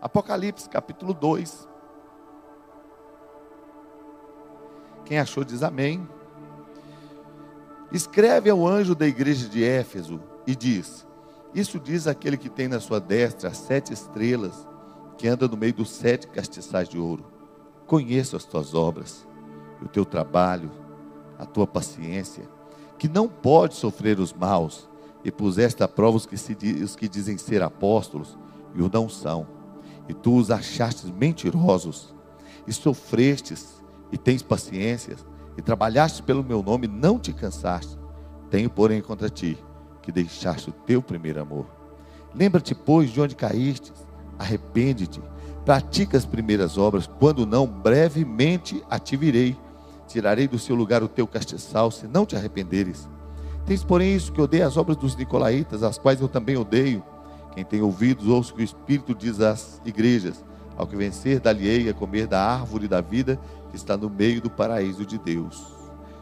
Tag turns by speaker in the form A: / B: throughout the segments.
A: Apocalipse capítulo 2. Quem achou diz amém. Escreve ao anjo da igreja de Éfeso e diz: Isso diz aquele que tem na sua destra as sete estrelas, que anda no meio dos sete castiçais de ouro. Conheço as tuas obras, o teu trabalho, a tua paciência, que não pode sofrer os maus, e puseste à prova os que, se, os que dizem ser apóstolos e o não são, e tu os achastes mentirosos, e sofrestes, e tens paciência, e trabalhaste pelo meu nome, não te cansaste. Tenho, porém, contra ti que deixaste o teu primeiro amor. Lembra-te, pois, de onde caíste, arrepende-te, pratica as primeiras obras, quando não, brevemente a te virei. Tirarei do seu lugar o teu castiçal, se não te arrependeres. Tens, porém, isso que odeia as obras dos nicolaítas, as quais eu também odeio. Quem tem ouvidos, ouça o que o Espírito diz às igrejas. Ao que vencer, dá-lhe a comer da árvore da vida que está no meio do paraíso de Deus.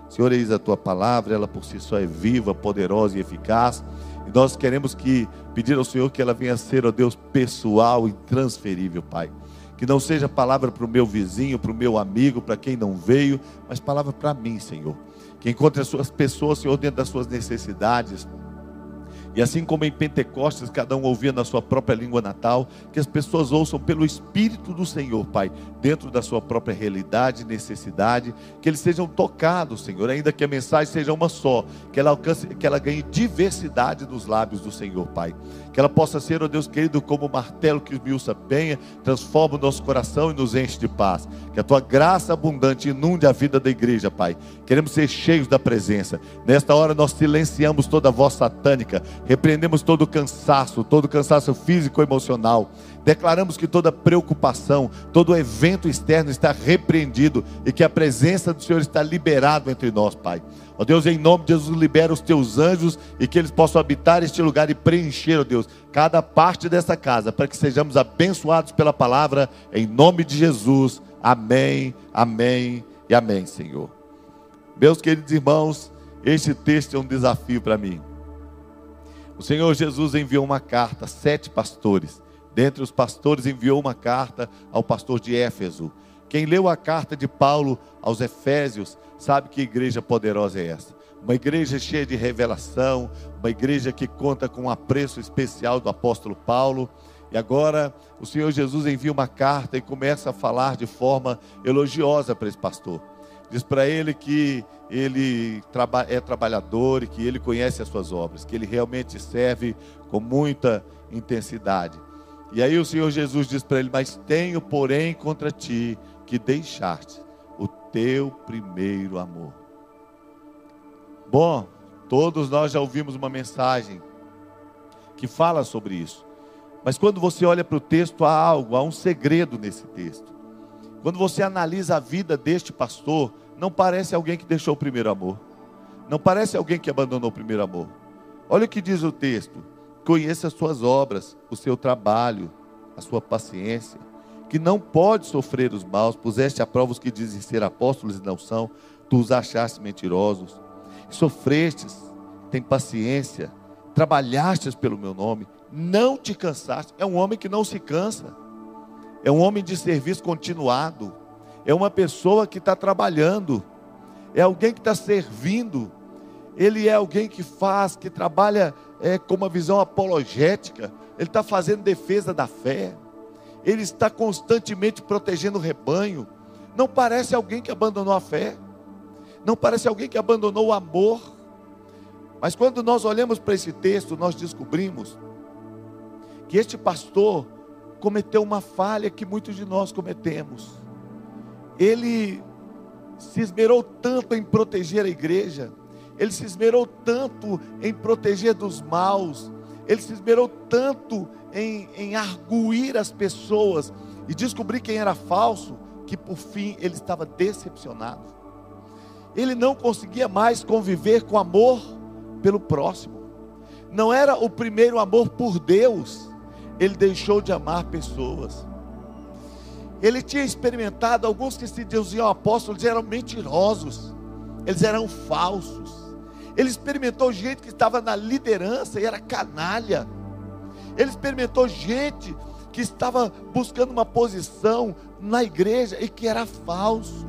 A: Senhor, eis a tua palavra, ela por si só é viva, poderosa e eficaz. E nós queremos que pedir ao Senhor que ela venha a ser, ó Deus, pessoal e transferível, Pai. Que não seja palavra para o meu vizinho, para o meu amigo, para quem não veio, mas palavra para mim, Senhor. Que encontre as suas pessoas, Senhor, dentro das suas necessidades, e assim como em Pentecostes cada um ouvia na sua própria língua natal, que as pessoas ouçam pelo Espírito do Senhor, Pai, dentro da sua própria realidade necessidade, que eles sejam tocados, Senhor, ainda que a mensagem seja uma só, que ela alcance, que ela ganhe diversidade nos lábios do Senhor, Pai. Que ela possa ser, ó Deus querido, como o martelo que esmiuça penha, transforma o nosso coração e nos enche de paz. Que a tua graça abundante inunde a vida da igreja, Pai. Queremos ser cheios da presença. Nesta hora nós silenciamos toda a voz satânica, repreendemos todo cansaço, todo cansaço físico e emocional. Declaramos que toda preocupação, todo evento externo está repreendido e que a presença do Senhor está liberado entre nós, Pai. Ó Deus, em nome de Jesus, libera os teus anjos e que eles possam habitar este lugar e preencher, ó Deus, cada parte dessa casa, para que sejamos abençoados pela palavra, em nome de Jesus. Amém, amém e amém, Senhor. Meus queridos irmãos, este texto é um desafio para mim. O Senhor Jesus enviou uma carta a sete pastores. Dentre os pastores, enviou uma carta ao pastor de Éfeso. Quem leu a carta de Paulo aos Efésios sabe que igreja poderosa é essa. Uma igreja cheia de revelação, uma igreja que conta com um apreço especial do apóstolo Paulo. E agora o Senhor Jesus envia uma carta e começa a falar de forma elogiosa para esse pastor. Diz para ele que ele é trabalhador e que ele conhece as suas obras, que ele realmente serve com muita intensidade. E aí o Senhor Jesus diz para ele: Mas tenho, porém, contra ti que deixaste o teu primeiro amor. Bom, todos nós já ouvimos uma mensagem que fala sobre isso. Mas quando você olha para o texto, há algo, há um segredo nesse texto. Quando você analisa a vida deste pastor, não parece alguém que deixou o primeiro amor. Não parece alguém que abandonou o primeiro amor. Olha o que diz o texto: conheça as suas obras, o seu trabalho, a sua paciência, que não pode sofrer os maus, puseste a prova os que dizem ser apóstolos e não são, tu os achaste mentirosos, sofrestes, tem paciência, trabalhastes pelo meu nome, não te cansaste. É um homem que não se cansa, é um homem de serviço continuado, é uma pessoa que está trabalhando, é alguém que está servindo, ele é alguém que faz, que trabalha é, com uma visão apologética, ele está fazendo defesa da fé, ele está constantemente protegendo o rebanho. Não parece alguém que abandonou a fé, não parece alguém que abandonou o amor. Mas quando nós olhamos para esse texto, nós descobrimos que este pastor cometeu uma falha que muitos de nós cometemos. Ele se esmerou tanto em proteger a igreja, ele se esmerou tanto em proteger dos maus, ele se esmerou tanto em, em arguir as pessoas e descobrir quem era falso, que por fim ele estava decepcionado. Ele não conseguia mais conviver com amor pelo próximo. Não era o primeiro amor por Deus, ele deixou de amar pessoas. Ele tinha experimentado, alguns que se diziam apóstolos eram mentirosos, eles eram falsos. Ele experimentou gente que estava na liderança e era canalha. Ele experimentou gente que estava buscando uma posição na igreja e que era falso.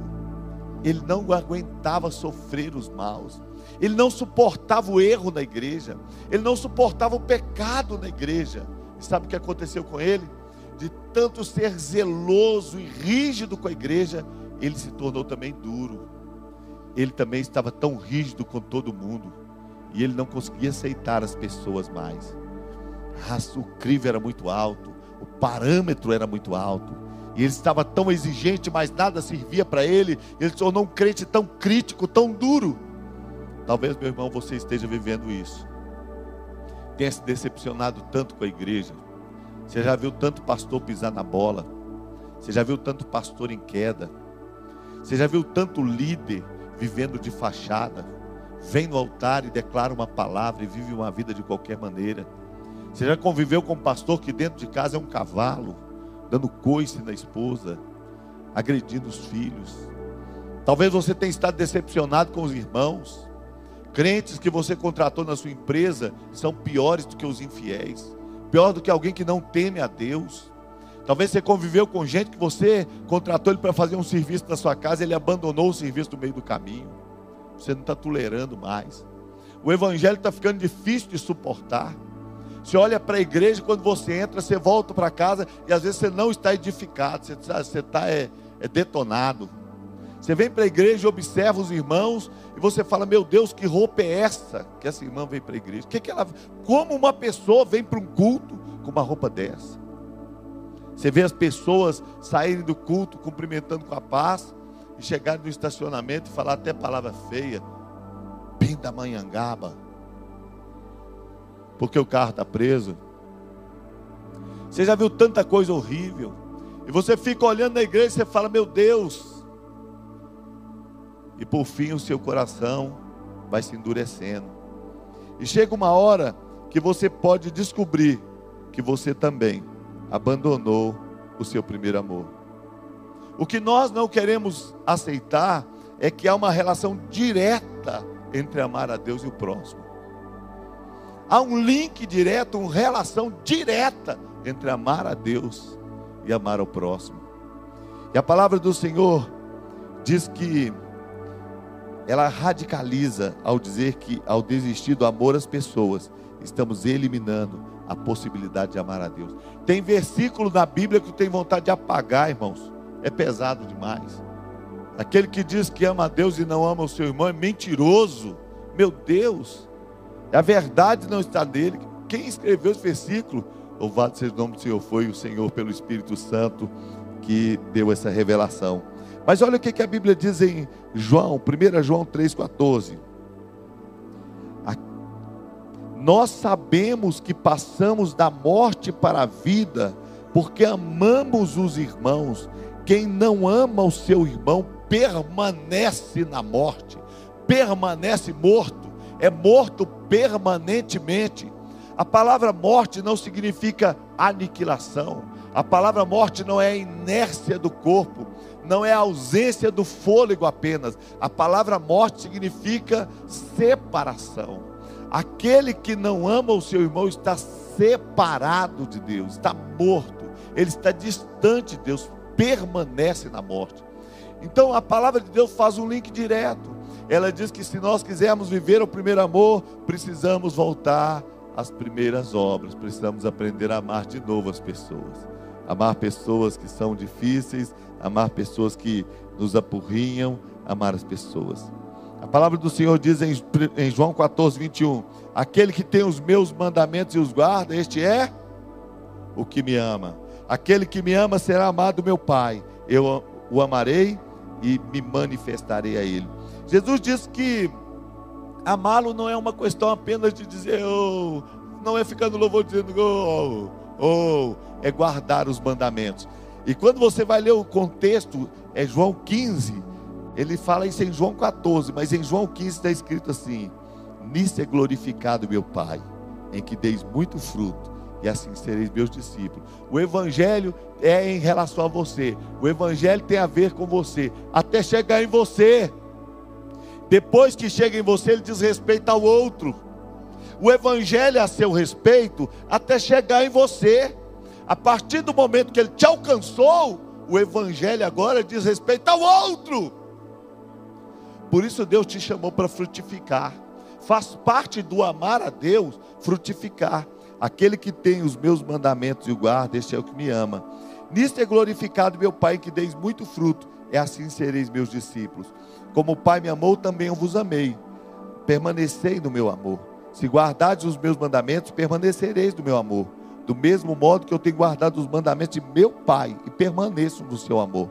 A: Ele não aguentava sofrer os maus. Ele não suportava o erro na igreja. Ele não suportava o pecado na igreja. E sabe o que aconteceu com ele? De tanto ser zeloso e rígido com a igreja, ele se tornou também duro. Ele também estava tão rígido com todo mundo. E ele não conseguia aceitar as pessoas mais. Ah, o crivo era muito alto, o parâmetro era muito alto. E ele estava tão exigente, mas nada servia para ele. Ele se tornou um crente tão crítico, tão duro. Talvez, meu irmão, você esteja vivendo isso. Tenha se decepcionado tanto com a igreja. Você já viu tanto pastor pisar na bola. Você já viu tanto pastor em queda. Você já viu tanto líder vivendo de fachada. Vem no altar e declara uma palavra e vive uma vida de qualquer maneira. Você já conviveu com um pastor que dentro de casa é um cavalo, dando coice na esposa, agredindo os filhos. Talvez você tenha estado decepcionado com os irmãos. Crentes que você contratou na sua empresa são piores do que os infiéis, pior do que alguém que não teme a Deus. Talvez você conviveu com gente que você contratou ele para fazer um serviço na sua casa, ele abandonou o serviço no meio do caminho. Você não está tolerando mais. O evangelho está ficando difícil de suportar. Você olha para a igreja, quando você entra, você volta para casa e às vezes você não está edificado, você está, está é, é detonado. Você vem para a igreja, observa os irmãos e você fala: Meu Deus, que roupa é essa que essa irmã vem para a igreja? Que que ela, como uma pessoa vem para um culto com uma roupa dessa? Você vê as pessoas saírem do culto cumprimentando com a paz e chegarem no estacionamento e falar até palavra feia, pindamanhangaba porque o carro está preso. Você já viu tanta coisa horrível. E você fica olhando na igreja e você fala, meu Deus. E por fim o seu coração vai se endurecendo. E chega uma hora que você pode descobrir que você também abandonou o seu primeiro amor. O que nós não queremos aceitar é que há uma relação direta entre amar a Deus e o próximo. Há um link direto, uma relação direta entre amar a Deus e amar ao próximo. E a palavra do Senhor diz que ela radicaliza ao dizer que ao desistir do amor às pessoas, estamos eliminando a possibilidade de amar a Deus. Tem versículo na Bíblia que tem vontade de apagar, irmãos. É pesado demais. Aquele que diz que ama a Deus e não ama o seu irmão é mentiroso. Meu Deus. A verdade não está nele. Quem escreveu esse versículo? Louvado seja o nome do Senhor, foi o Senhor pelo Espírito Santo que deu essa revelação. Mas olha o que a Bíblia diz em João, 1 João 3,14. Nós sabemos que passamos da morte para a vida, porque amamos os irmãos. Quem não ama o seu irmão permanece na morte, permanece morto é morto permanentemente. A palavra morte não significa aniquilação. A palavra morte não é a inércia do corpo, não é a ausência do fôlego apenas. A palavra morte significa separação. Aquele que não ama o seu irmão está separado de Deus, está morto, ele está distante de Deus, permanece na morte. Então a palavra de Deus faz um link direto ela diz que se nós quisermos viver o primeiro amor, precisamos voltar às primeiras obras, precisamos aprender a amar de novo as pessoas. Amar pessoas que são difíceis, amar pessoas que nos apurrinham, amar as pessoas. A palavra do Senhor diz em, em João 14, 21: Aquele que tem os meus mandamentos e os guarda, este é o que me ama. Aquele que me ama será amado meu Pai. Eu o amarei e me manifestarei a ele. Jesus disse que amá-lo não é uma questão apenas de dizer, oh, não é ficar no louvor dizendo, oh, oh, é guardar os mandamentos. E quando você vai ler o contexto, é João 15, ele fala isso em João 14, mas em João 15 está escrito assim: Nisso é glorificado meu Pai, em que deis muito fruto, e assim sereis meus discípulos. O Evangelho é em relação a você, o Evangelho tem a ver com você, até chegar em você. Depois que chega em você, ele diz respeito ao outro. O evangelho é a seu respeito até chegar em você. A partir do momento que ele te alcançou, o evangelho agora diz respeito ao outro. Por isso Deus te chamou para frutificar. Faz parte do amar a Deus frutificar. Aquele que tem os meus mandamentos e o guarda, este é o que me ama. Nisto é glorificado meu Pai, que deis muito fruto, é assim sereis meus discípulos. Como o Pai me amou, também eu vos amei. Permanecei no meu amor. Se guardardes os meus mandamentos, permanecereis no meu amor. Do mesmo modo que eu tenho guardado os mandamentos de meu Pai e permaneço no seu amor.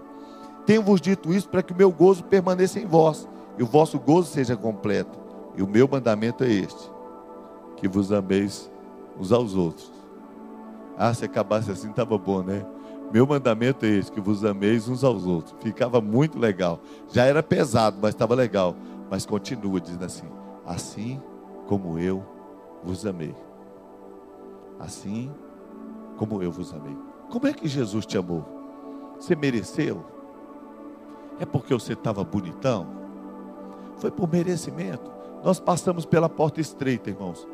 A: Tenho-vos dito isso para que o meu gozo permaneça em vós e o vosso gozo seja completo. E o meu mandamento é este: que vos ameis uns aos outros. Ah, se acabasse assim, estava bom, né? Meu mandamento é esse: que vos ameis uns aos outros. Ficava muito legal. Já era pesado, mas estava legal. Mas continua dizendo assim: assim como eu vos amei. Assim como eu vos amei. Como é que Jesus te amou? Você mereceu? É porque você estava bonitão? Foi por merecimento. Nós passamos pela porta estreita, irmãos.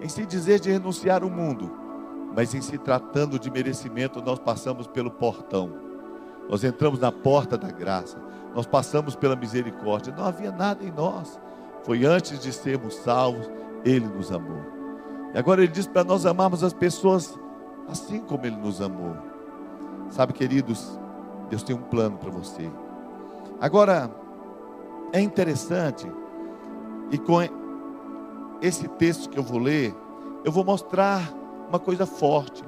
A: Em se dizer de renunciar o mundo, mas em se tratando de merecimento, nós passamos pelo portão. Nós entramos na porta da graça. Nós passamos pela misericórdia. Não havia nada em nós. Foi antes de sermos salvos, Ele nos amou. E agora Ele diz para nós amarmos as pessoas assim como Ele nos amou. Sabe, queridos, Deus tem um plano para você. Agora, é interessante, e com esse texto que eu vou ler, eu vou mostrar uma coisa forte.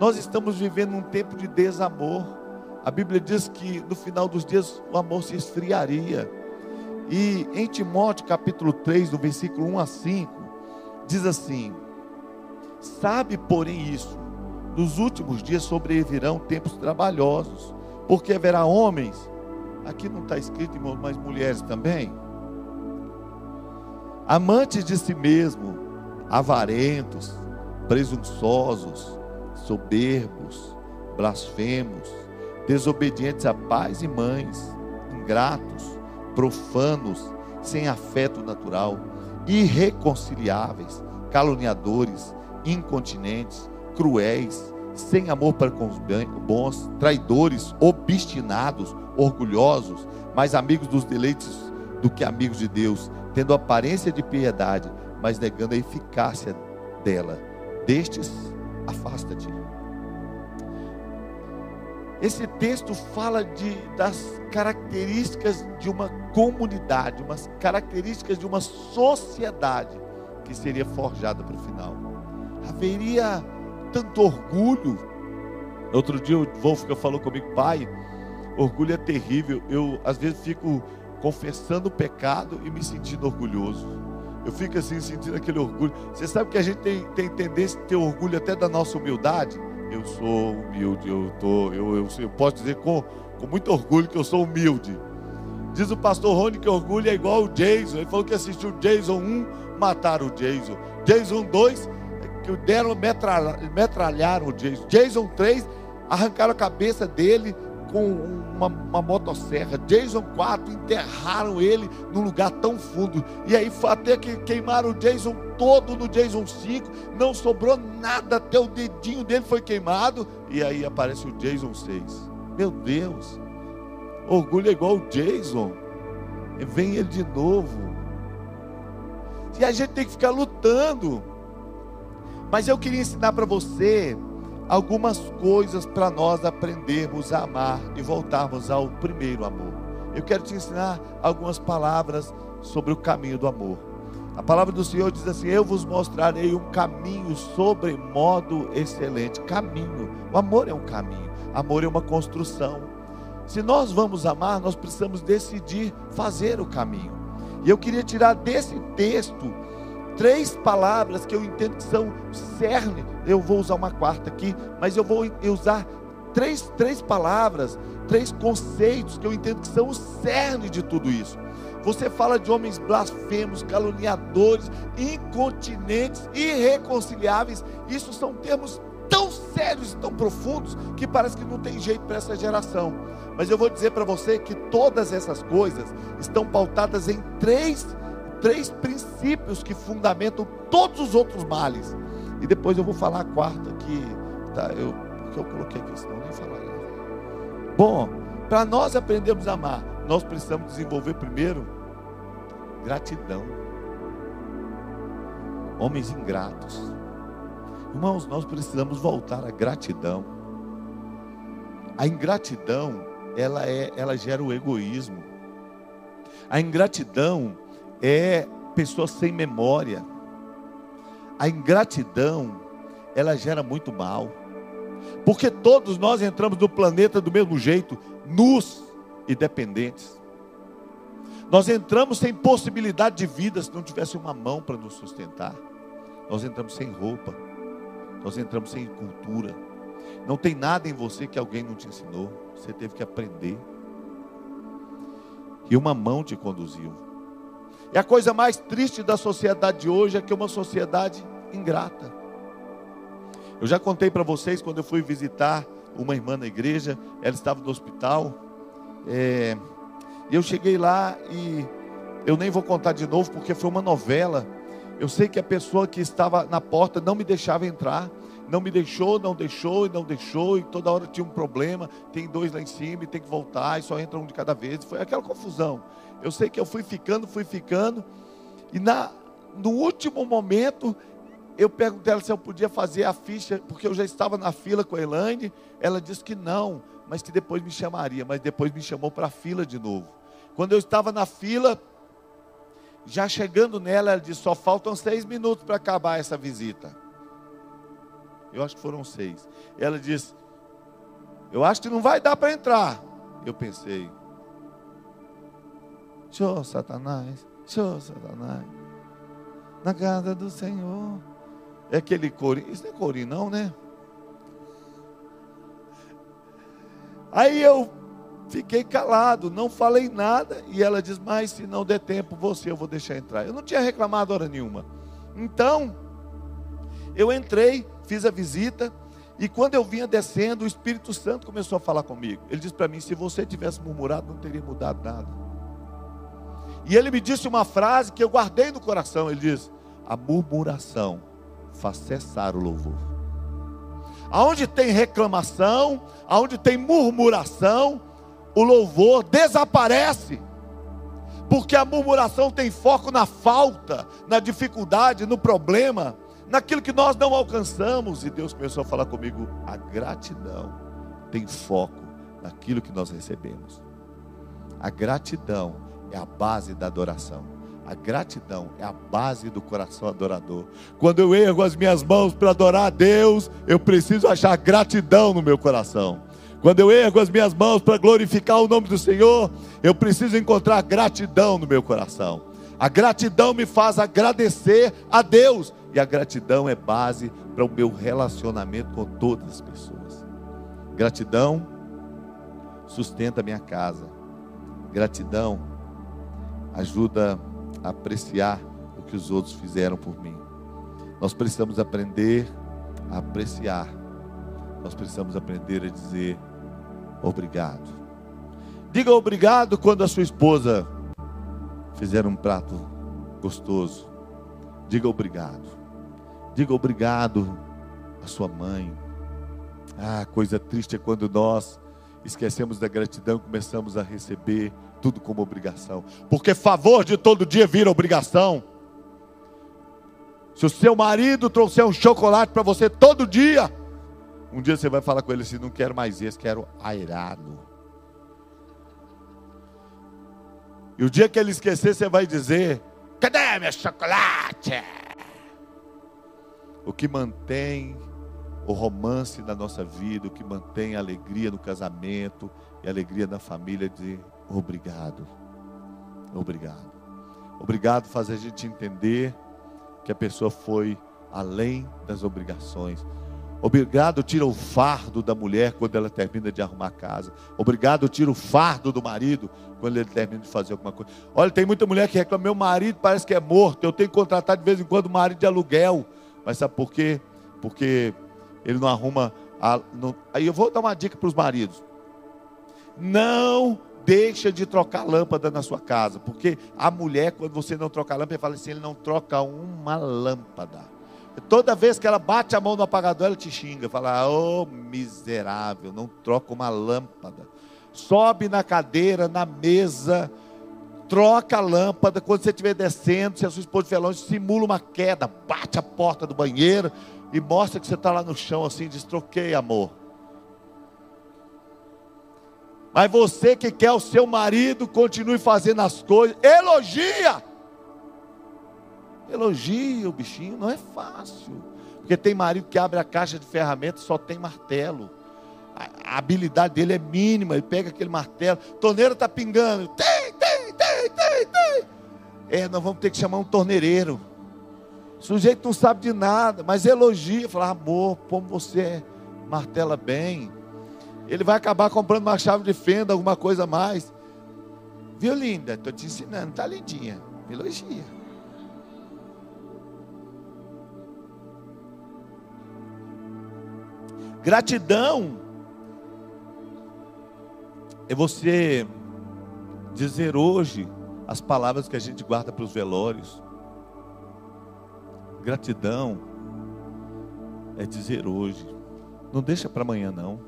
A: Nós estamos vivendo um tempo de desamor. A Bíblia diz que no final dos dias o amor se esfriaria. E em Timóteo capítulo 3, do versículo 1 a 5, diz assim: Sabe, porém, isso, nos últimos dias sobrevirão tempos trabalhosos, porque haverá homens Aqui não está escrito, mas mulheres também. Amantes de si mesmo, avarentos, presunçosos, soberbos, blasfemos, desobedientes a pais e mães, ingratos, profanos, sem afeto natural, irreconciliáveis, caluniadores, incontinentes, cruéis, sem amor para com os bons, traidores, obstinados, orgulhosos, mais amigos dos deleites do que amigos de Deus, tendo aparência de piedade, mas negando a eficácia dela. Destes, afasta-te. Esse texto fala de, das características de uma comunidade, umas características de uma sociedade que seria forjada para o final. Haveria tanto orgulho. Outro dia o Wolfgang falou comigo, pai, Orgulho é terrível. Eu, às vezes, fico confessando o pecado e me sentindo orgulhoso. Eu fico assim, sentindo aquele orgulho. Você sabe que a gente tem, tem tendência a ter orgulho até da nossa humildade? Eu sou humilde, eu, tô, eu, eu, eu posso dizer com, com muito orgulho que eu sou humilde. Diz o pastor Rony que orgulho é igual o Jason. Ele falou que assistiu Jason 1, mataram o Jason. Jason 2, que deram, metralharam o Jason. Jason 3, arrancaram a cabeça dele, com uma, uma, motosserra. Jason 4 enterraram ele num lugar tão fundo. E aí até que queimaram o Jason todo no Jason 5. Não sobrou nada, até o dedinho dele foi queimado. E aí aparece o Jason 6. Meu Deus, orgulho é igual o Jason. Vem ele de novo. E a gente tem que ficar lutando. Mas eu queria ensinar para você algumas coisas para nós aprendermos a amar e voltarmos ao primeiro amor. Eu quero te ensinar algumas palavras sobre o caminho do amor. A palavra do Senhor diz assim: Eu vos mostrarei um caminho sobre modo excelente. Caminho. O amor é um caminho. Amor é uma construção. Se nós vamos amar, nós precisamos decidir fazer o caminho. E eu queria tirar desse texto três palavras que eu entendo que são cerne. Eu vou usar uma quarta aqui, mas eu vou usar três, três palavras, três conceitos que eu entendo que são o cerne de tudo isso. Você fala de homens blasfemos, caluniadores, incontinentes, irreconciliáveis. Isso são termos tão sérios e tão profundos que parece que não tem jeito para essa geração. Mas eu vou dizer para você que todas essas coisas estão pautadas em três três princípios que fundamentam todos os outros males. E depois eu vou falar a quarta que tá, eu, que eu coloquei aqui, senão nem falaria. Bom, para nós aprendermos a amar, nós precisamos desenvolver primeiro gratidão. Homens ingratos. Irmãos, nós precisamos voltar à gratidão. A ingratidão, ela é, ela gera o egoísmo. A ingratidão é pessoa sem memória. A ingratidão, ela gera muito mal. Porque todos nós entramos no planeta do mesmo jeito, nus e dependentes. Nós entramos sem possibilidade de vida se não tivesse uma mão para nos sustentar. Nós entramos sem roupa. Nós entramos sem cultura. Não tem nada em você que alguém não te ensinou. Você teve que aprender. E uma mão te conduziu. E a coisa mais triste da sociedade de hoje é que é uma sociedade ingrata. Eu já contei para vocês quando eu fui visitar uma irmã na igreja, ela estava no hospital. É, e eu cheguei lá e eu nem vou contar de novo porque foi uma novela. Eu sei que a pessoa que estava na porta não me deixava entrar, não me deixou, não deixou e não deixou, e toda hora tinha um problema. Tem dois lá em cima e tem que voltar, e só entra um de cada vez. Foi aquela confusão. Eu sei que eu fui ficando, fui ficando, e na, no último momento eu perguntei ela se eu podia fazer a ficha, porque eu já estava na fila com a Elaine. Ela disse que não, mas que depois me chamaria. Mas depois me chamou para a fila de novo. Quando eu estava na fila, já chegando nela, ela disse: só faltam seis minutos para acabar essa visita. Eu acho que foram seis. Ela disse: Eu acho que não vai dar para entrar. Eu pensei: Show, Satanás, show, Satanás. Na casa do Senhor. É aquele corinho. Isso não é corinho, não, né? Aí eu fiquei calado, não falei nada. E ela diz: Mas se não der tempo, você eu vou deixar entrar. Eu não tinha reclamado hora nenhuma. Então, eu entrei, fiz a visita. E quando eu vinha descendo, o Espírito Santo começou a falar comigo. Ele disse para mim: Se você tivesse murmurado, não teria mudado nada. E ele me disse uma frase que eu guardei no coração. Ele diz: A murmuração faz cessar o louvor. Aonde tem reclamação, aonde tem murmuração, o louvor desaparece. Porque a murmuração tem foco na falta, na dificuldade, no problema, naquilo que nós não alcançamos. E Deus começou a falar comigo: a gratidão tem foco naquilo que nós recebemos. A gratidão é a base da adoração. A gratidão é a base do coração adorador. Quando eu ergo as minhas mãos para adorar a Deus, eu preciso achar gratidão no meu coração. Quando eu ergo as minhas mãos para glorificar o nome do Senhor, eu preciso encontrar gratidão no meu coração. A gratidão me faz agradecer a Deus, e a gratidão é base para o meu relacionamento com todas as pessoas. Gratidão sustenta a minha casa. Gratidão ajuda apreciar o que os outros fizeram por mim. Nós precisamos aprender a apreciar. Nós precisamos aprender a dizer obrigado. Diga obrigado quando a sua esposa fizer um prato gostoso. Diga obrigado. Diga obrigado à sua mãe. Ah, coisa triste é quando nós esquecemos da gratidão começamos a receber tudo como obrigação. Porque favor de todo dia vira obrigação. Se o seu marido trouxer um chocolate para você todo dia, um dia você vai falar com ele assim: não quero mais esse, quero airado. E o dia que ele esquecer, você vai dizer: cadê meu chocolate? O que mantém o romance na nossa vida, o que mantém a alegria no casamento e a alegria na família é de Obrigado. Obrigado. Obrigado fazer a gente entender que a pessoa foi além das obrigações. Obrigado tira o fardo da mulher quando ela termina de arrumar a casa. Obrigado tira o fardo do marido quando ele termina de fazer alguma coisa. Olha, tem muita mulher que reclama: meu marido parece que é morto. Eu tenho que contratar de vez em quando marido de aluguel. Mas sabe por quê? Porque ele não arruma. A, não... Aí eu vou dar uma dica para os maridos: não deixa de trocar lâmpada na sua casa, porque a mulher, quando você não troca lâmpada, fala assim: ele não troca uma lâmpada. Toda vez que ela bate a mão no apagador, ela te xinga, fala: "Ô oh, miserável, não troca uma lâmpada". Sobe na cadeira, na mesa, troca a lâmpada. Quando você estiver descendo, se a sua esposa estiver longe, simula uma queda, bate a porta do banheiro e mostra que você está lá no chão assim, diz: "Troquei, amor". Mas você que quer o seu marido, continue fazendo as coisas, elogia. Elogia o bichinho, não é fácil. Porque tem marido que abre a caixa de ferramentas só tem martelo. A, a habilidade dele é mínima, ele pega aquele martelo, torneira está pingando, tem, tem, tem, tem, tem. É, nós vamos ter que chamar um torneireiro. O sujeito não sabe de nada, mas elogia, fala, amor, como você martela bem. Ele vai acabar comprando uma chave de fenda, alguma coisa a mais. Viu, linda? Estou te ensinando, tá lindinha. Elogia. Gratidão é você dizer hoje as palavras que a gente guarda para os velórios. Gratidão é dizer hoje. Não deixa para amanhã não.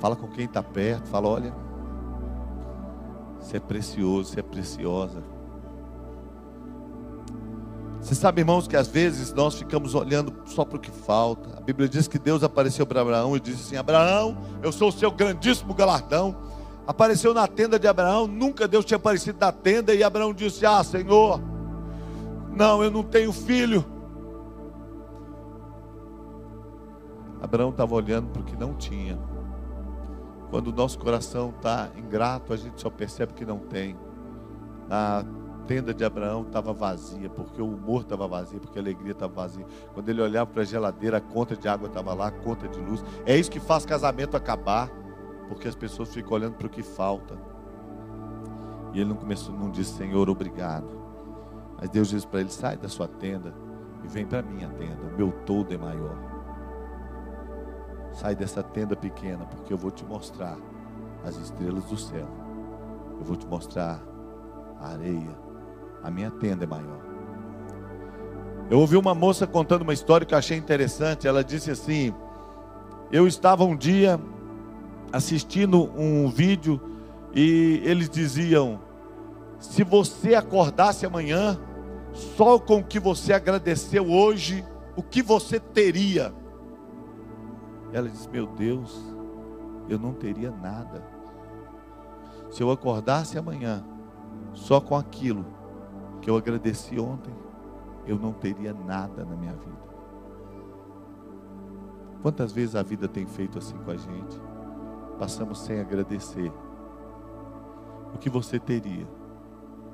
A: Fala com quem está perto. Fala, olha, você é precioso, você é preciosa. Você sabe, irmãos, que às vezes nós ficamos olhando só para o que falta. A Bíblia diz que Deus apareceu para Abraão e disse assim: Abraão, eu sou o seu grandíssimo galardão. Apareceu na tenda de Abraão, nunca Deus tinha aparecido na tenda, e Abraão disse: Ah, Senhor, não, eu não tenho filho. Abraão estava olhando para o que não tinha. Quando o nosso coração está ingrato, a gente só percebe que não tem. Na tenda de Abraão estava vazia, porque o humor estava vazio, porque a alegria estava vazia. Quando ele olhava para a geladeira, a conta de água estava lá, a conta de luz. É isso que faz casamento acabar, porque as pessoas ficam olhando para o que falta. E ele não começou, não disse Senhor, obrigado. Mas Deus disse para ele: sai da sua tenda e vem para a minha tenda. O meu todo é maior. Sai dessa tenda pequena, porque eu vou te mostrar as estrelas do céu. Eu vou te mostrar a areia a minha tenda é maior. Eu ouvi uma moça contando uma história que eu achei interessante. Ela disse assim: Eu estava um dia assistindo um vídeo e eles diziam: Se você acordasse amanhã, só com o que você agradeceu hoje, o que você teria? Ela disse: Meu Deus, eu não teria nada. Se eu acordasse amanhã, só com aquilo eu agradeci ontem, eu não teria nada na minha vida. Quantas vezes a vida tem feito assim com a gente? Passamos sem agradecer. O que você teria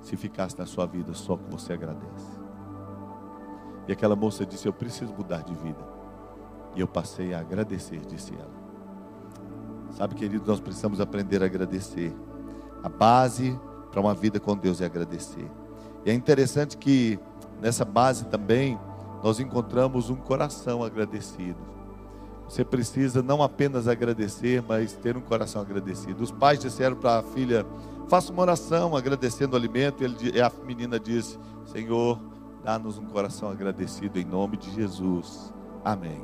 A: se ficasse na sua vida só que você agradece? E aquela moça disse: Eu preciso mudar de vida. E eu passei a agradecer, disse ela. Sabe, querido, nós precisamos aprender a agradecer. A base para uma vida com Deus é agradecer. E é interessante que nessa base também nós encontramos um coração agradecido. Você precisa não apenas agradecer, mas ter um coração agradecido. Os pais disseram para a filha: faça uma oração agradecendo o alimento. E, a menina disse: Senhor, dá-nos um coração agradecido em nome de Jesus. Amém.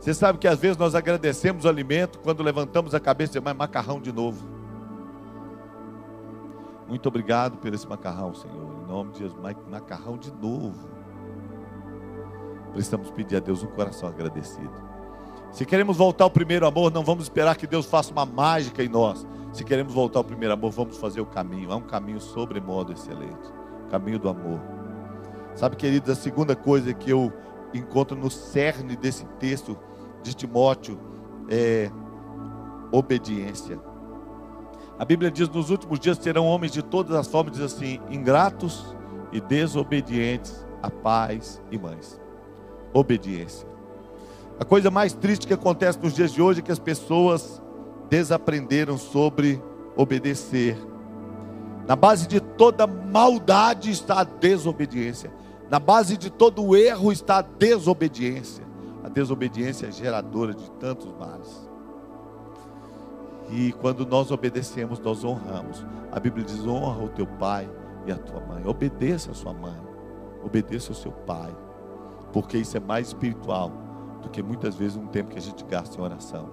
A: Você sabe que às vezes nós agradecemos o alimento quando levantamos a cabeça e mais macarrão de novo. Muito obrigado por esse macarrão, Senhor. Em nome de Jesus, macarrão de novo. Precisamos pedir a Deus um coração agradecido. Se queremos voltar ao primeiro amor, não vamos esperar que Deus faça uma mágica em nós. Se queremos voltar ao primeiro amor, vamos fazer o caminho. É um caminho sobremodo excelente. O caminho do amor. Sabe, queridos, a segunda coisa que eu encontro no cerne desse texto de Timóteo é obediência. A Bíblia diz: nos últimos dias terão homens de todas as formas, diz assim, ingratos e desobedientes a pais e mães. Obediência. A coisa mais triste que acontece nos dias de hoje é que as pessoas desaprenderam sobre obedecer. Na base de toda maldade está a desobediência. Na base de todo erro está a desobediência. A desobediência é geradora de tantos males. E quando nós obedecemos, nós honramos. A Bíblia diz: honra o teu pai e a tua mãe. Obedeça a sua mãe. Obedeça ao seu pai. porque isso é mais espiritual do que muitas vezes um tempo que a gente gasta em oração.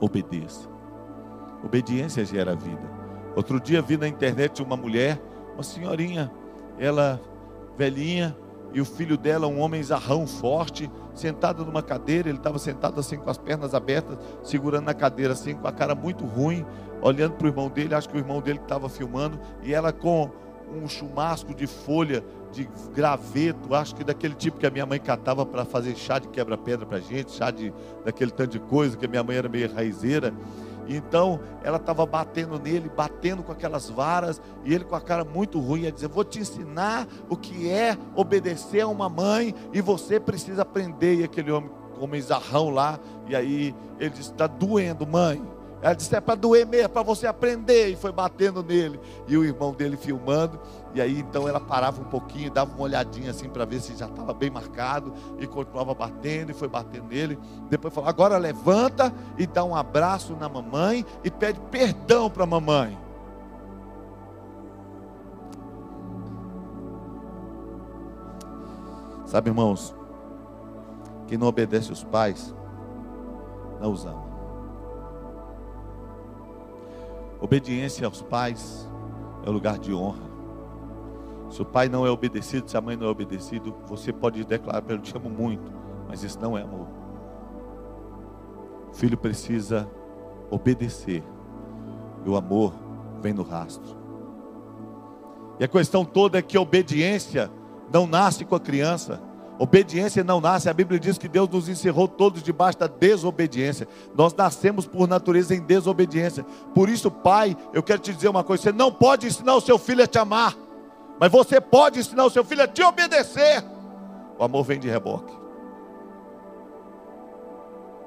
A: Obedeça. Obediência gera vida. Outro dia vi na internet uma mulher, uma senhorinha, ela velhinha, e o filho dela, um homem zarrão forte, sentado numa cadeira, ele estava sentado assim com as pernas abertas, segurando na cadeira assim, com a cara muito ruim, olhando para o irmão dele, acho que o irmão dele estava filmando, e ela com um chumasco de folha de graveto, acho que daquele tipo que a minha mãe catava para fazer chá de quebra-pedra para gente, chá de daquele tanto de coisa, que a minha mãe era meio raizeira. Então ela estava batendo nele, batendo com aquelas varas, e ele com a cara muito ruim ia dizer: Vou te ensinar o que é obedecer a uma mãe, e você precisa aprender. E aquele homem, homem zarrão lá, e aí ele disse: Está doendo, mãe. Ela disse: É para doer mesmo, para você aprender. E foi batendo nele. E o irmão dele filmando. E aí então ela parava um pouquinho, dava uma olhadinha assim para ver se já estava bem marcado. E continuava batendo e foi batendo nele. Depois falou: Agora levanta e dá um abraço na mamãe e pede perdão para a mamãe. Sabe, irmãos, quem não obedece os pais, não os ama. Obediência aos pais é lugar de honra. Se o pai não é obedecido, se a mãe não é obedecido, você pode declarar para ele: te amo muito, mas isso não é amor. O filho precisa obedecer, e o amor vem no rastro. E a questão toda é que a obediência não nasce com a criança, Obediência não nasce, a Bíblia diz que Deus nos encerrou todos debaixo da desobediência. Nós nascemos por natureza em desobediência. Por isso, pai, eu quero te dizer uma coisa: você não pode ensinar o seu filho a te amar, mas você pode ensinar o seu filho a te obedecer. O amor vem de reboque.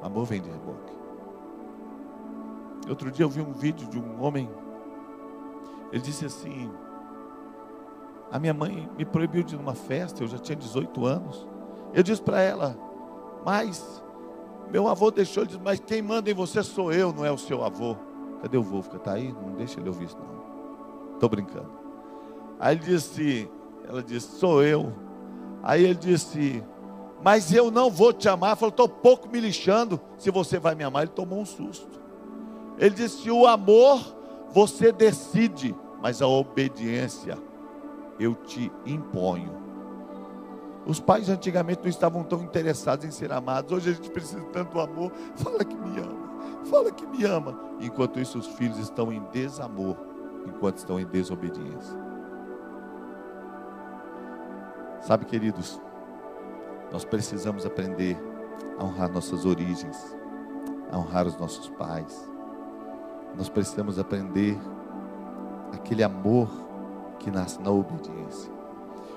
A: O amor vem de reboque. Outro dia eu vi um vídeo de um homem, ele disse assim: a minha mãe me proibiu de ir numa festa, eu já tinha 18 anos. Eu disse para ela, mas meu avô deixou, ele disse, mas quem manda em você sou eu, não é o seu avô. Cadê o Wolfgang? Está aí? Não deixa ele ouvir isso não. Estou brincando. Aí ele disse, ela disse, sou eu. Aí ele disse, mas eu não vou te amar. Falou, estou pouco me lixando se você vai me amar. Ele tomou um susto. Ele disse, o amor você decide, mas a obediência eu te imponho. Os pais antigamente não estavam tão interessados em ser amados. Hoje a gente precisa tanto amor. Fala que me ama. Fala que me ama. Enquanto isso, os filhos estão em desamor, enquanto estão em desobediência. Sabe, queridos, nós precisamos aprender a honrar nossas origens, a honrar os nossos pais. Nós precisamos aprender aquele amor que nasce na obediência.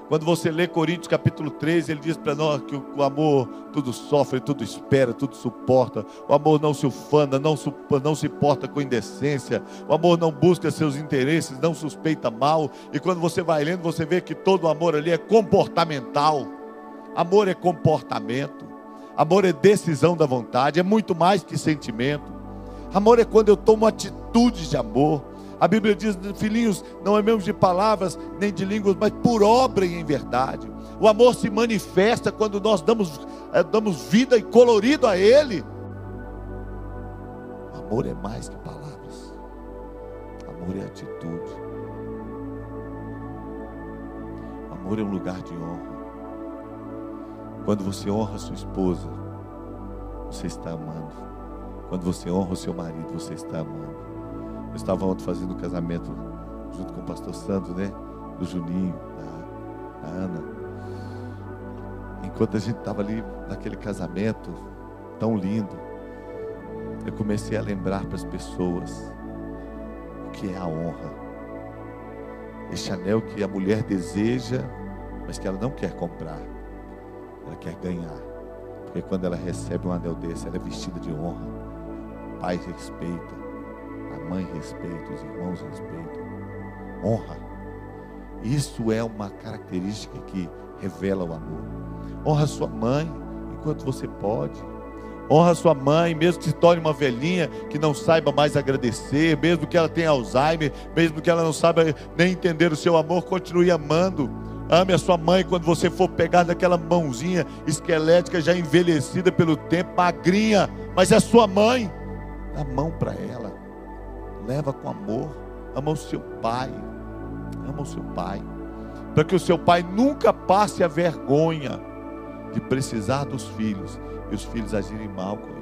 A: Quando você lê Coríntios capítulo 13, ele diz para nós que o amor tudo sofre, tudo espera, tudo suporta. O amor não se ufana, não, não se porta com indecência. O amor não busca seus interesses, não suspeita mal. E quando você vai lendo, você vê que todo amor ali é comportamental. Amor é comportamento. Amor é decisão da vontade, é muito mais que sentimento. Amor é quando eu tomo atitudes de amor. A Bíblia diz, filhinhos, não é mesmo de palavras nem de línguas, mas por obra e em verdade. O amor se manifesta quando nós damos, é, damos vida e colorido a Ele. O amor é mais que palavras, amor é atitude. O amor é um lugar de honra. Quando você honra sua esposa, você está amando. Quando você honra o seu marido, você está amando. Eu estava ontem fazendo o casamento junto com o pastor Santos, né? Do Juninho, da, da Ana. Enquanto a gente estava ali naquele casamento tão lindo, eu comecei a lembrar para as pessoas o que é a honra. Esse anel que a mulher deseja, mas que ela não quer comprar, ela quer ganhar. Porque quando ela recebe um anel desse, ela é vestida de honra. Pai respeita, mãe respeita, os irmãos respeitam. Honra. Isso é uma característica que revela o amor. Honra sua mãe enquanto você pode. Honra sua mãe, mesmo que se torne uma velhinha que não saiba mais agradecer, mesmo que ela tenha Alzheimer, mesmo que ela não saiba nem entender o seu amor, continue amando. Ame a sua mãe quando você for pegar daquela mãozinha esquelética, já envelhecida pelo tempo, magrinha, mas é sua mãe. Dá a mão para ela. Leva com amor. Ama o seu pai. Ama o seu pai. Para que o seu pai nunca passe a vergonha de precisar dos filhos e os filhos agirem mal com ele.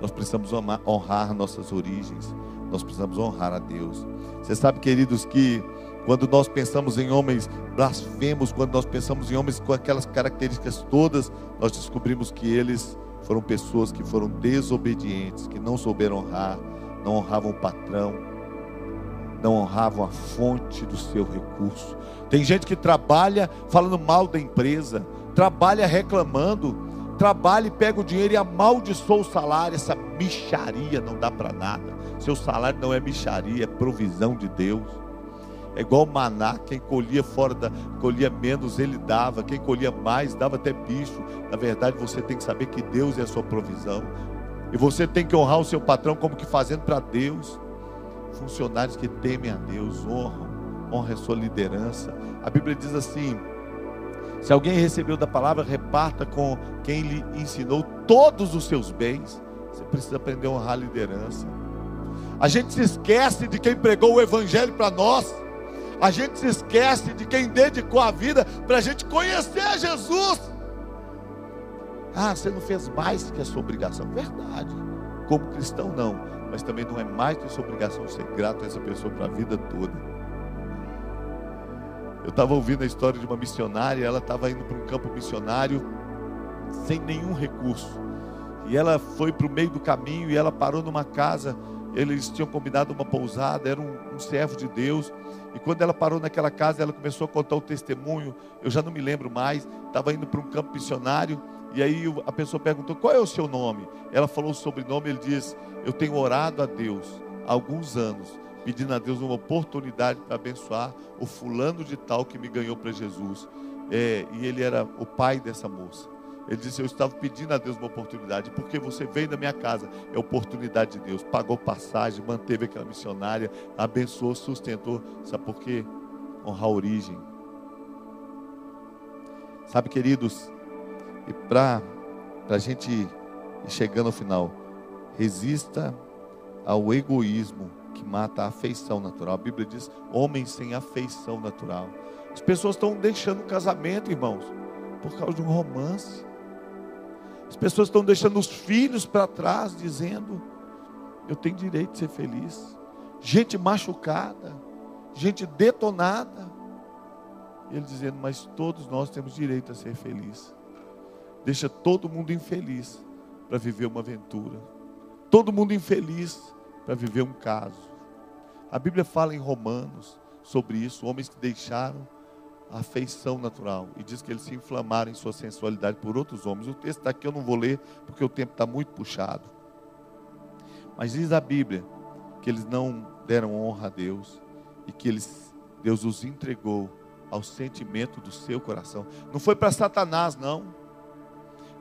A: Nós precisamos honrar nossas origens. Nós precisamos honrar a Deus. Você sabe, queridos, que quando nós pensamos em homens blasfemos, quando nós pensamos em homens com aquelas características todas, nós descobrimos que eles foram pessoas que foram desobedientes, que não souberam honrar, não honravam o patrão, não honravam a fonte do seu recurso. Tem gente que trabalha falando mal da empresa, trabalha reclamando, trabalha e pega o dinheiro e amaldiçoa o salário. Essa micharia não dá para nada. Seu salário não é micharia, é provisão de Deus. É igual maná, quem colhia fora da, colhia menos, ele dava, quem colhia mais, dava até bicho. Na verdade, você tem que saber que Deus é a sua provisão. E você tem que honrar o seu patrão como que fazendo para Deus. Funcionários que temem a Deus, honram, honra a sua liderança. A Bíblia diz assim: se alguém recebeu da palavra, reparta com quem lhe ensinou todos os seus bens. Você precisa aprender a honrar a liderança. A gente se esquece de quem pregou o evangelho para nós. A gente se esquece de quem dedicou a vida para a gente conhecer Jesus. Ah, você não fez mais que a sua obrigação. Verdade. Como cristão, não. Mas também não é mais que a sua obrigação ser grato a essa pessoa para a vida toda. Eu estava ouvindo a história de uma missionária. Ela estava indo para um campo missionário sem nenhum recurso. E ela foi para o meio do caminho e ela parou numa casa. Eles tinham combinado uma pousada. Era um, um servo de Deus. E quando ela parou naquela casa, ela começou a contar o testemunho. Eu já não me lembro mais. Estava indo para um campo missionário. E aí a pessoa perguntou: Qual é o seu nome? Ela falou o sobrenome. Ele diz: Eu tenho orado a Deus há alguns anos, pedindo a Deus uma oportunidade para abençoar o fulano de tal que me ganhou para Jesus. É, e ele era o pai dessa moça. Ele disse: Eu estava pedindo a Deus uma oportunidade, porque você veio da minha casa, é oportunidade de Deus. Pagou passagem, manteve aquela missionária, abençoou, sustentou. Sabe por quê? Honrar a origem. Sabe, queridos, e para a gente ir chegando ao final, resista ao egoísmo que mata a afeição natural. A Bíblia diz: homens sem afeição natural. As pessoas estão deixando o casamento, irmãos, por causa de um romance. As pessoas estão deixando os filhos para trás, dizendo: Eu tenho direito de ser feliz. Gente machucada, gente detonada. Ele dizendo: Mas todos nós temos direito a ser felizes. Deixa todo mundo infeliz para viver uma aventura. Todo mundo infeliz para viver um caso. A Bíblia fala em Romanos sobre isso, homens que deixaram a afeição natural. E diz que eles se inflamaram em sua sensualidade por outros homens. O texto daqui eu não vou ler porque o tempo está muito puxado. Mas diz a Bíblia que eles não deram honra a Deus e que eles, Deus os entregou ao sentimento do seu coração. Não foi para Satanás, não.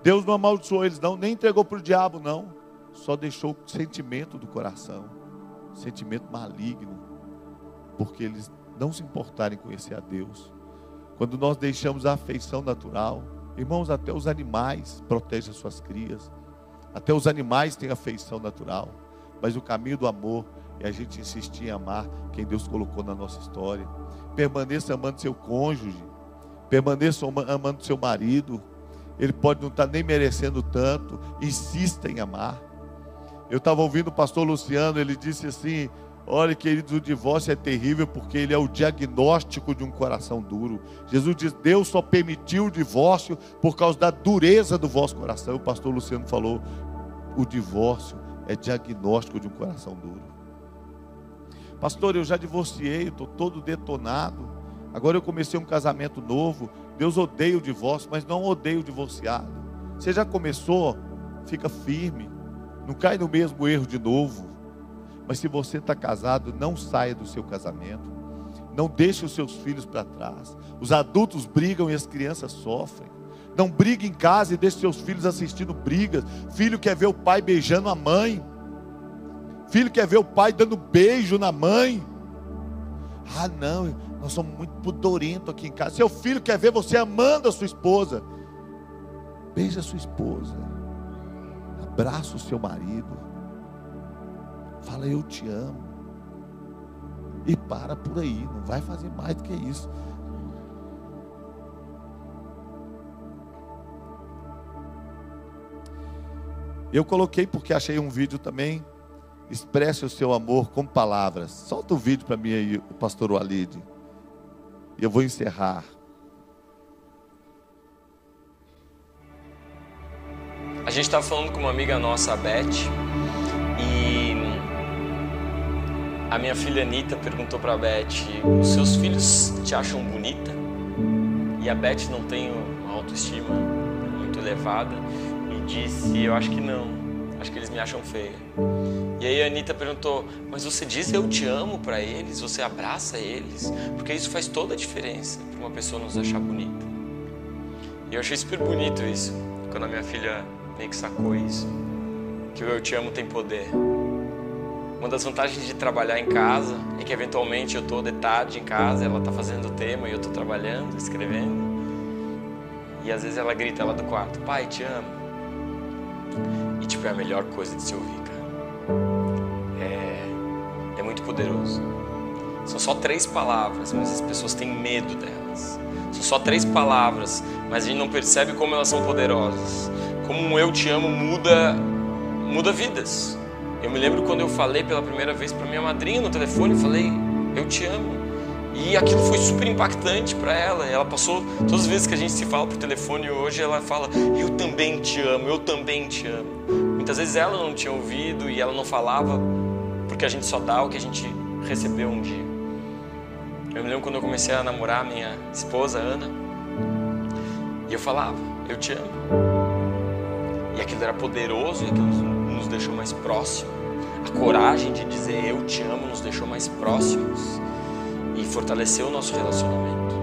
A: Deus não amaldiçoou eles, não, nem entregou para o diabo, não. Só deixou o sentimento do coração, sentimento maligno, porque eles não se importarem em conhecer a Deus. Quando nós deixamos a afeição natural, irmãos, até os animais protegem as suas crias, até os animais têm afeição natural, mas o caminho do amor é a gente insistir em amar quem Deus colocou na nossa história. Permaneça amando seu cônjuge, permaneça amando seu marido. Ele pode não estar nem merecendo tanto, insista em amar. Eu estava ouvindo o pastor Luciano, ele disse assim: Olha, queridos, o divórcio é terrível porque ele é o diagnóstico de um coração duro. Jesus diz: Deus só permitiu o divórcio por causa da dureza do vosso coração. O pastor Luciano falou: o divórcio é diagnóstico de um coração duro. Pastor, eu já divorciei, estou todo detonado. Agora eu comecei um casamento novo. Deus odeia o divórcio, mas não odeia o divorciado. Você já começou, fica firme. Não cai no mesmo erro de novo. Mas se você está casado, não saia do seu casamento. Não deixe os seus filhos para trás. Os adultos brigam e as crianças sofrem. Não brigue em casa e deixe seus filhos assistindo brigas. Filho quer ver o pai beijando a mãe. Filho quer ver o pai dando beijo na mãe. Ah, não, Nós somos muito pudorentos aqui em casa. Seu filho quer ver você amando a sua esposa. Beija a sua esposa. Abraça o seu marido. Fala, eu te amo. E para por aí. Não vai fazer mais do que isso. Eu coloquei porque achei um vídeo também. Expresse o seu amor com palavras. Solta o vídeo para mim aí, o pastor Walid. E eu vou encerrar.
B: A gente estava falando com uma amiga nossa, a Beth, e a minha filha Anitta perguntou para a Beth: Os seus filhos te acham bonita? E a Beth não tem uma autoestima muito elevada e disse: Eu acho que não. Acho que eles me acham feia. E aí a Anitta perguntou: Mas você diz eu te amo para eles? Você abraça eles? Porque isso faz toda a diferença para uma pessoa nos achar bonita. E eu achei super bonito isso, quando a minha filha meio que sacou isso. Que o eu te amo tem poder. Uma das vantagens de trabalhar em casa é que eventualmente eu estou de tarde em casa, ela está fazendo o tema e eu estou trabalhando, escrevendo. E às vezes ela grita lá do quarto: Pai, te amo. E tipo, é a melhor coisa de se ouvir, cara. É, é muito poderoso. São só três palavras, mas as pessoas têm medo delas. São só três palavras, mas a gente não percebe como elas são poderosas. Como um eu te amo muda, muda vidas. Eu me lembro quando eu falei pela primeira vez para minha madrinha no telefone, eu falei, eu te amo. E aquilo foi super impactante para ela. Ela passou, todas as vezes que a gente se fala por telefone hoje, ela fala: Eu também te amo, eu também te amo. Muitas vezes ela não tinha ouvido e ela não falava, porque a gente só dá o que a gente recebeu um dia. Eu me lembro quando eu comecei a namorar minha esposa, Ana, e eu falava: Eu te amo. E aquilo era poderoso e aquilo nos deixou mais próximos. A coragem de dizer eu te amo nos deixou mais próximos e fortaleceu o nosso relacionamento.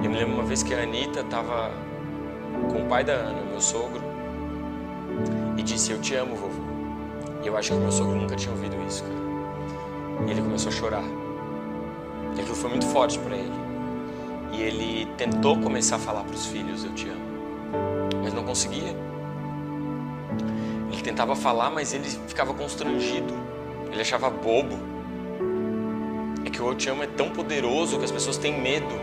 B: Eu me lembro uma vez que a Anitta estava com o pai da Ana, meu sogro, e disse: Eu te amo, vovô. E eu acho que meu sogro nunca tinha ouvido isso, cara. E ele começou a chorar. E aquilo foi muito forte para ele. E ele tentou começar a falar para os filhos: Eu te amo. Mas não conseguia. Ele tentava falar, mas ele ficava constrangido. Ele achava bobo que o Eu Te Amo é tão poderoso que as pessoas têm medo.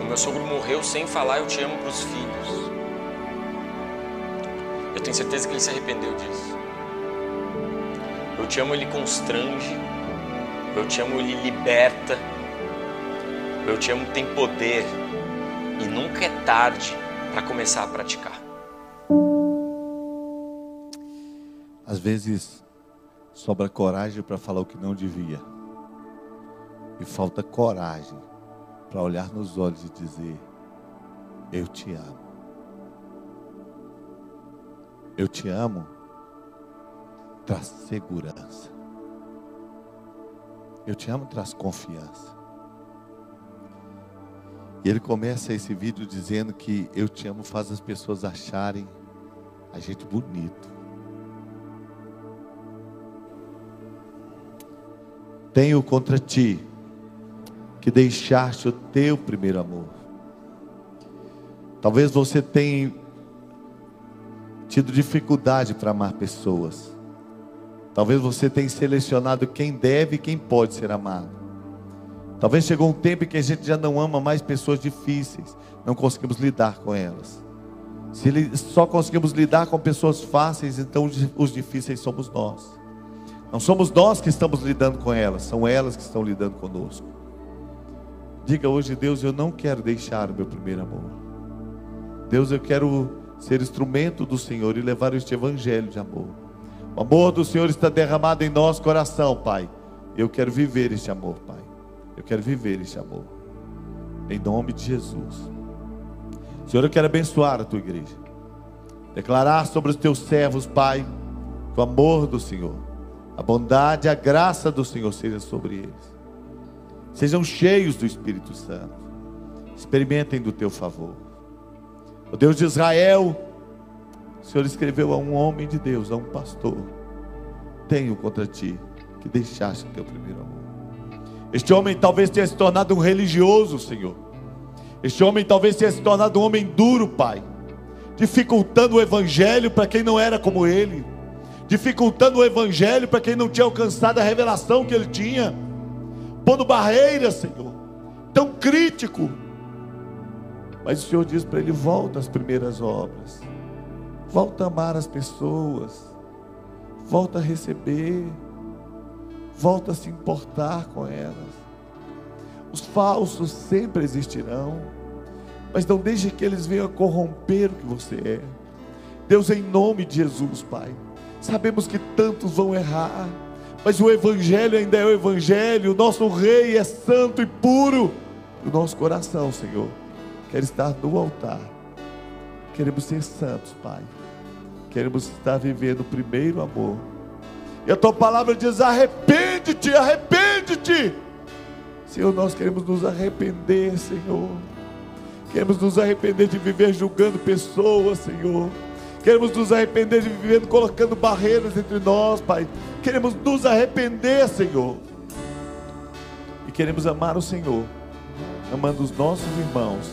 B: O meu sogro morreu sem falar Eu Te Amo para os filhos. Eu tenho certeza que ele se arrependeu disso. Eu Te Amo, ele constrange. Eu Te Amo, ele liberta. Eu Te Amo tem poder. E nunca é tarde para começar a praticar.
A: Às vezes sobra coragem para falar o que não devia. E falta coragem para olhar nos olhos e dizer: Eu te amo. Eu te amo. Traz segurança. Eu te amo traz confiança. E ele começa esse vídeo dizendo que eu te amo faz as pessoas acharem a gente bonito. Tenho contra ti que deixaste o teu primeiro amor. Talvez você tenha tido dificuldade para amar pessoas. Talvez você tenha selecionado quem deve e quem pode ser amado. Talvez chegou um tempo em que a gente já não ama mais pessoas difíceis, não conseguimos lidar com elas. Se só conseguimos lidar com pessoas fáceis, então os difíceis somos nós. Não somos nós que estamos lidando com elas, são elas que estão lidando conosco. Diga hoje, Deus, eu não quero deixar o meu primeiro amor. Deus, eu quero ser instrumento do Senhor e levar este evangelho de amor. O amor do Senhor está derramado em nosso coração, Pai. Eu quero viver este amor, Pai. Eu quero viver este amor. Em nome de Jesus. Senhor, eu quero abençoar a tua igreja. Declarar sobre os teus servos, Pai, que o amor do Senhor, a bondade, a graça do Senhor seja sobre eles. Sejam cheios do Espírito Santo. Experimentem do teu favor. O Deus de Israel, o Senhor escreveu a um homem de Deus, a um pastor: Tenho contra ti que deixaste o teu primeiro amor. Este homem talvez tenha se tornado um religioso, Senhor. Este homem talvez tenha se tornado um homem duro, Pai, dificultando o evangelho para quem não era como ele, dificultando o evangelho para quem não tinha alcançado a revelação que ele tinha, pondo barreiras, Senhor, tão crítico. Mas o Senhor diz para ele: volta às primeiras obras, volta a amar as pessoas, volta a receber, volta a se importar com elas. Os falsos sempre existirão, mas não deixe que eles venham corromper o que você é. Deus, em nome de Jesus, Pai, sabemos que tantos vão errar, mas o Evangelho ainda é o Evangelho, o nosso Rei é santo e puro. O nosso coração, Senhor, quer estar no altar. Queremos ser santos, Pai. Queremos estar vivendo o primeiro amor. E a tua palavra diz: arrepende-te, arrepende-te. Senhor, nós queremos nos arrepender, Senhor. Queremos nos arrepender de viver julgando pessoas, Senhor. Queremos nos arrepender de viver colocando barreiras entre nós, Pai. Queremos nos arrepender, Senhor. E queremos amar o Senhor, amando os nossos irmãos,